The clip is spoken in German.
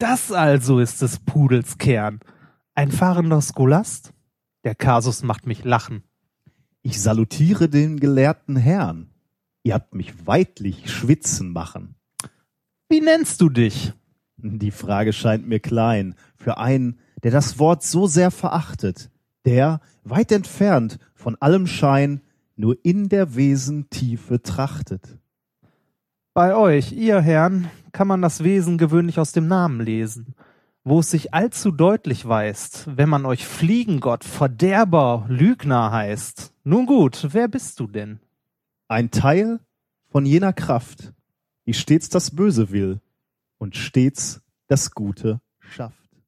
Das also ist des Pudels Kern. Ein fahrender Scholast? Der Kasus macht mich lachen. Ich salutiere den gelehrten Herrn. Ihr habt mich weidlich schwitzen machen. Wie nennst du dich? Die Frage scheint mir klein für einen, der das Wort so sehr verachtet, der, weit entfernt von allem Schein, nur in der Wesen Tiefe trachtet. Bei euch, ihr Herren, kann man das Wesen gewöhnlich aus dem Namen lesen, wo es sich allzu deutlich weist, wenn man euch Fliegengott, Verderber, Lügner heißt. Nun gut, wer bist du denn? Ein Teil von jener Kraft, die stets das Böse will und stets das Gute schafft.